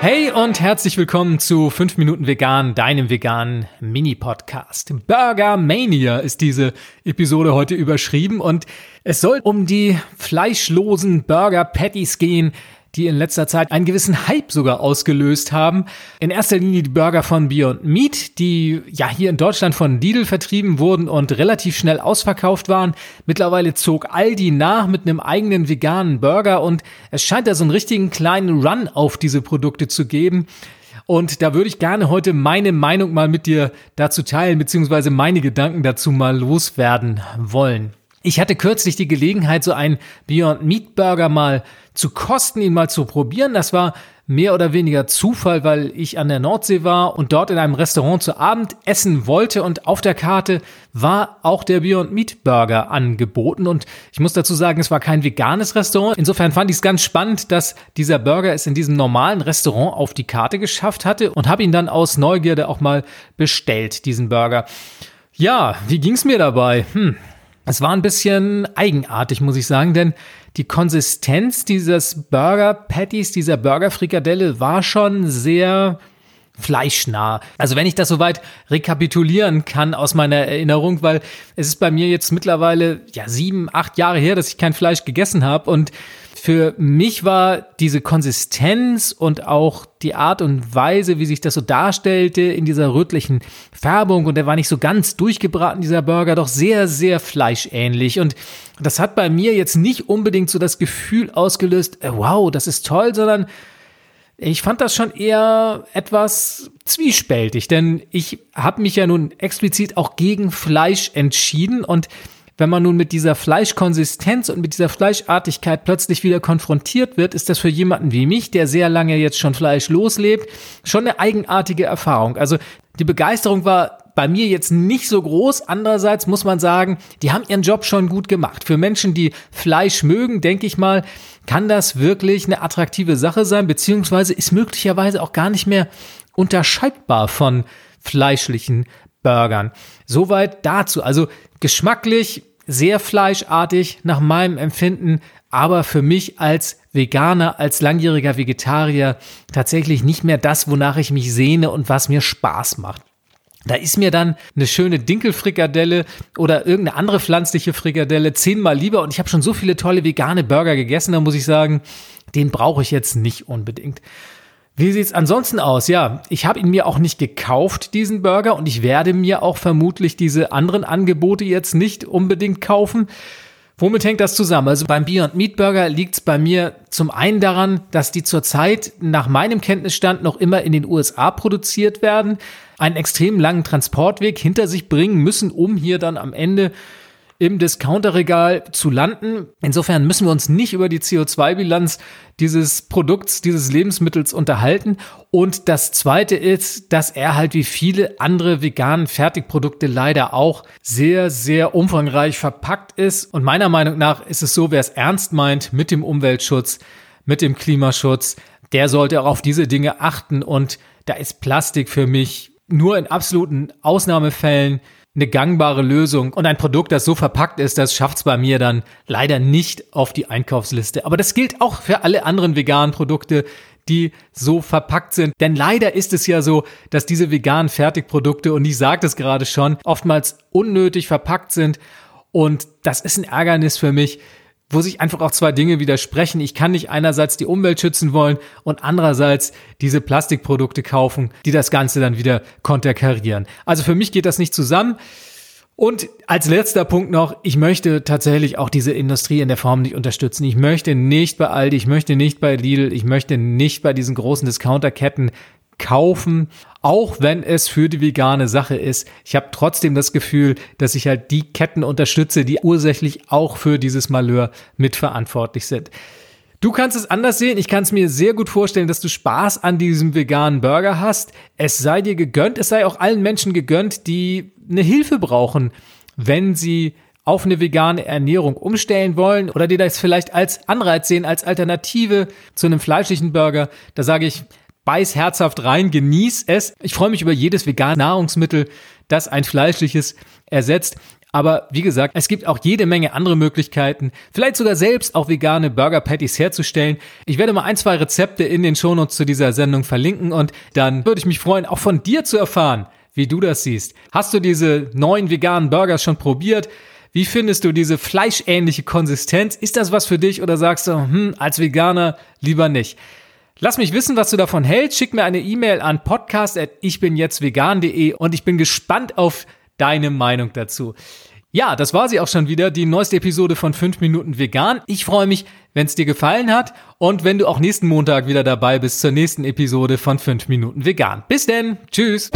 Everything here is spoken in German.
Hey und herzlich willkommen zu 5 Minuten Vegan, deinem veganen Mini-Podcast. Burger Mania ist diese Episode heute überschrieben und es soll um die fleischlosen Burger Patties gehen, die in letzter Zeit einen gewissen Hype sogar ausgelöst haben. In erster Linie die Burger von Beyond Meat, die ja hier in Deutschland von Lidl vertrieben wurden und relativ schnell ausverkauft waren. Mittlerweile zog Aldi nach mit einem eigenen veganen Burger und es scheint da so einen richtigen kleinen Run auf diese Produkte zu geben. Und da würde ich gerne heute meine Meinung mal mit dir dazu teilen, beziehungsweise meine Gedanken dazu mal loswerden wollen. Ich hatte kürzlich die Gelegenheit, so einen Beyond Meat Burger mal zu kosten, ihn mal zu probieren. Das war mehr oder weniger Zufall, weil ich an der Nordsee war und dort in einem Restaurant zu Abend essen wollte und auf der Karte war auch der Beyond Meat Burger angeboten und ich muss dazu sagen, es war kein veganes Restaurant. Insofern fand ich es ganz spannend, dass dieser Burger es in diesem normalen Restaurant auf die Karte geschafft hatte und habe ihn dann aus Neugierde auch mal bestellt, diesen Burger. Ja, wie ging's mir dabei? Hm, es war ein bisschen eigenartig, muss ich sagen, denn die Konsistenz dieses Burger Patties, dieser Burger Frikadelle war schon sehr fleischnah. Also wenn ich das soweit rekapitulieren kann aus meiner Erinnerung, weil es ist bei mir jetzt mittlerweile ja sieben, acht Jahre her, dass ich kein Fleisch gegessen habe und für mich war diese Konsistenz und auch die Art und Weise, wie sich das so darstellte in dieser rötlichen Färbung und der war nicht so ganz durchgebraten, dieser Burger, doch sehr, sehr fleischähnlich. Und das hat bei mir jetzt nicht unbedingt so das Gefühl ausgelöst, äh, wow, das ist toll, sondern ich fand das schon eher etwas zwiespältig, denn ich habe mich ja nun explizit auch gegen Fleisch entschieden und wenn man nun mit dieser Fleischkonsistenz und mit dieser Fleischartigkeit plötzlich wieder konfrontiert wird, ist das für jemanden wie mich, der sehr lange jetzt schon Fleisch loslebt, schon eine eigenartige Erfahrung. Also die Begeisterung war bei mir jetzt nicht so groß. Andererseits muss man sagen, die haben ihren Job schon gut gemacht. Für Menschen, die Fleisch mögen, denke ich mal, kann das wirklich eine attraktive Sache sein, beziehungsweise ist möglicherweise auch gar nicht mehr unterscheidbar von fleischlichen Burgern. Soweit dazu. Also geschmacklich sehr fleischartig nach meinem Empfinden, aber für mich als Veganer, als langjähriger Vegetarier tatsächlich nicht mehr das, wonach ich mich sehne und was mir Spaß macht. Da ist mir dann eine schöne Dinkelfrikadelle oder irgendeine andere pflanzliche Frikadelle zehnmal lieber und ich habe schon so viele tolle vegane Burger gegessen, da muss ich sagen, den brauche ich jetzt nicht unbedingt. Wie sieht's ansonsten aus? Ja, ich habe ihn mir auch nicht gekauft, diesen Burger, und ich werde mir auch vermutlich diese anderen Angebote jetzt nicht unbedingt kaufen. Womit hängt das zusammen? Also beim Beyond Meat Burger liegt es bei mir zum einen daran, dass die zurzeit nach meinem Kenntnisstand noch immer in den USA produziert werden, einen extrem langen Transportweg hinter sich bringen müssen, um hier dann am Ende im Discounterregal zu landen. Insofern müssen wir uns nicht über die CO2-Bilanz dieses Produkts, dieses Lebensmittels unterhalten. Und das zweite ist, dass er halt wie viele andere veganen Fertigprodukte leider auch sehr, sehr umfangreich verpackt ist. Und meiner Meinung nach ist es so, wer es ernst meint mit dem Umweltschutz, mit dem Klimaschutz, der sollte auch auf diese Dinge achten. Und da ist Plastik für mich nur in absoluten Ausnahmefällen eine gangbare Lösung und ein Produkt, das so verpackt ist, das schafft es bei mir dann leider nicht auf die Einkaufsliste. Aber das gilt auch für alle anderen veganen Produkte, die so verpackt sind. Denn leider ist es ja so, dass diese veganen Fertigprodukte, und ich sagte es gerade schon, oftmals unnötig verpackt sind. Und das ist ein Ärgernis für mich, wo sich einfach auch zwei Dinge widersprechen. Ich kann nicht einerseits die Umwelt schützen wollen und andererseits diese Plastikprodukte kaufen, die das Ganze dann wieder konterkarieren. Also für mich geht das nicht zusammen. Und als letzter Punkt noch, ich möchte tatsächlich auch diese Industrie in der Form nicht unterstützen. Ich möchte nicht bei Aldi, ich möchte nicht bei Lidl, ich möchte nicht bei diesen großen Discounterketten kaufen, auch wenn es für die vegane Sache ist. Ich habe trotzdem das Gefühl, dass ich halt die Ketten unterstütze, die ursächlich auch für dieses Malheur mitverantwortlich sind. Du kannst es anders sehen. Ich kann es mir sehr gut vorstellen, dass du Spaß an diesem veganen Burger hast. Es sei dir gegönnt. Es sei auch allen Menschen gegönnt, die eine Hilfe brauchen, wenn sie auf eine vegane Ernährung umstellen wollen oder die das vielleicht als Anreiz sehen, als Alternative zu einem fleischlichen Burger. Da sage ich, beiß herzhaft rein, genieß es. Ich freue mich über jedes vegane Nahrungsmittel, das ein fleischliches ersetzt. Aber wie gesagt, es gibt auch jede Menge andere Möglichkeiten, vielleicht sogar selbst auch vegane Burger Patties herzustellen. Ich werde mal ein, zwei Rezepte in den Shownotes zu dieser Sendung verlinken und dann würde ich mich freuen, auch von dir zu erfahren, wie du das siehst. Hast du diese neuen veganen Burgers schon probiert? Wie findest du diese fleischähnliche Konsistenz? Ist das was für dich oder sagst du, hm, als Veganer lieber nicht? Lass mich wissen, was du davon hältst. Schick mir eine E-Mail an podcast.ichbinjetztvegan.de und ich bin gespannt auf deine Meinung dazu. Ja, das war sie auch schon wieder, die neueste Episode von 5 Minuten Vegan. Ich freue mich, wenn es dir gefallen hat und wenn du auch nächsten Montag wieder dabei bist zur nächsten Episode von 5 Minuten Vegan. Bis denn, tschüss.